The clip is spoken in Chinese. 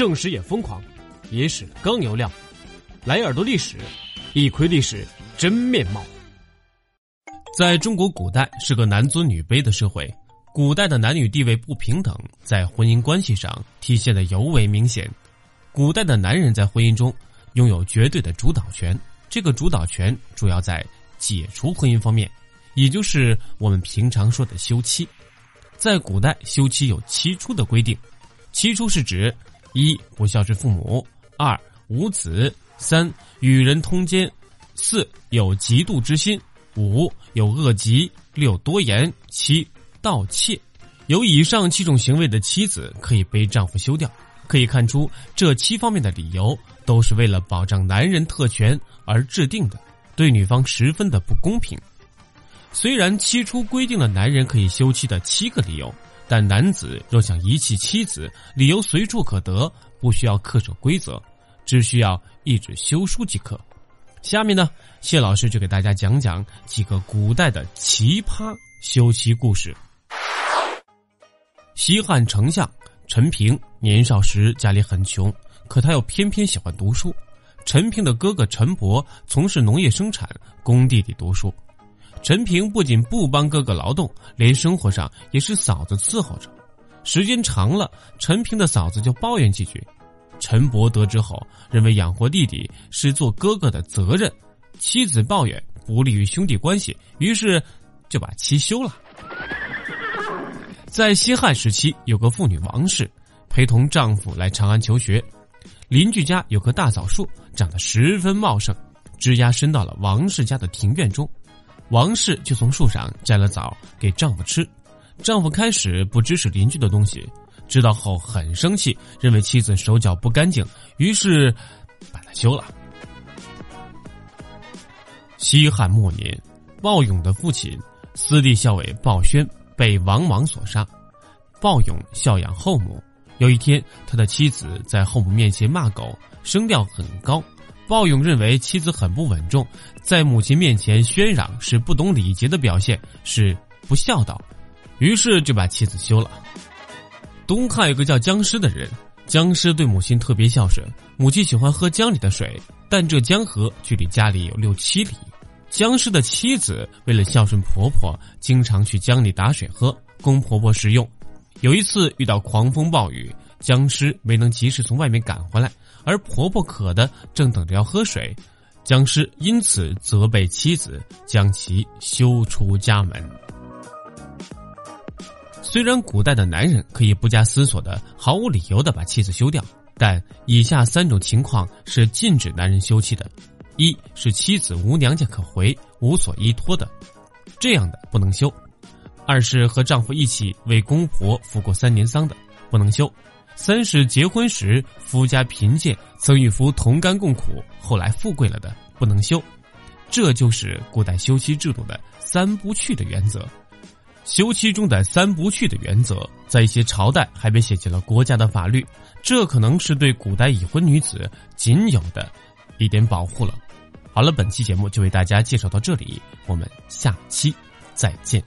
正史也疯狂，野史更有料，来耳朵历史，一窥历史真面貌。在中国古代是个男尊女卑的社会，古代的男女地位不平等，在婚姻关系上体现的尤为明显。古代的男人在婚姻中拥有绝对的主导权，这个主导权主要在解除婚姻方面，也就是我们平常说的休妻。在古代，休妻有七出的规定，七出是指。一不孝顺父母，二无子，三与人通奸，四有嫉妒之心，五有恶疾，六多言，七盗窃。有以上七种行为的妻子可以被丈夫休掉。可以看出，这七方面的理由都是为了保障男人特权而制定的，对女方十分的不公平。虽然七出规定了男人可以休妻的七个理由。但男子若想遗弃妻子，理由随处可得，不需要恪守规则，只需要一纸休书即可。下面呢，谢老师就给大家讲讲几个古代的奇葩休妻故事。西汉丞相陈平年少时家里很穷，可他又偏偏喜欢读书。陈平的哥哥陈伯从事农业生产，供弟弟读书。陈平不仅不帮哥哥劳动，连生活上也是嫂子伺候着。时间长了，陈平的嫂子就抱怨几句。陈伯得知后，认为养活弟弟是做哥哥的责任，妻子抱怨不利于兄弟关系，于是就把妻休了。在西汉时期，有个妇女王氏，陪同丈夫来长安求学。邻居家有棵大枣树，长得十分茂盛，枝丫伸到了王氏家的庭院中。王氏就从树上摘了枣给丈夫吃，丈夫开始不知是邻居的东西，知道后很生气，认为妻子手脚不干净，于是把她休了。西汉末年，鲍勇的父亲司隶校尉鲍宣被王莽所杀，鲍勇孝养后母。有一天，他的妻子在后母面前骂狗，声调很高。鲍勇认为妻子很不稳重，在母亲面前喧嚷是不懂礼节的表现，是不孝道，于是就把妻子休了。东汉有个叫姜师的人，姜师对母亲特别孝顺，母亲喜欢喝江里的水，但这江河距离家里有六七里。姜师的妻子为了孝顺婆婆，经常去江里打水喝，供婆婆食用。有一次遇到狂风暴雨，僵尸没能及时从外面赶回来。而婆婆渴的正等着要喝水，僵尸因此责备妻子，将其休出家门。虽然古代的男人可以不加思索的、毫无理由的把妻子休掉，但以下三种情况是禁止男人休妻的：一是妻子无娘家可回、无所依托的，这样的不能休；二是和丈夫一起为公婆服过三年丧的，不能休。三是结婚时夫家贫贱，曾与夫同甘共苦，后来富贵了的不能休，这就是古代休妻制度的三不去的原则。休妻中的三不去的原则，在一些朝代还被写进了国家的法律，这可能是对古代已婚女子仅有的一点保护了。好了，本期节目就为大家介绍到这里，我们下期再见。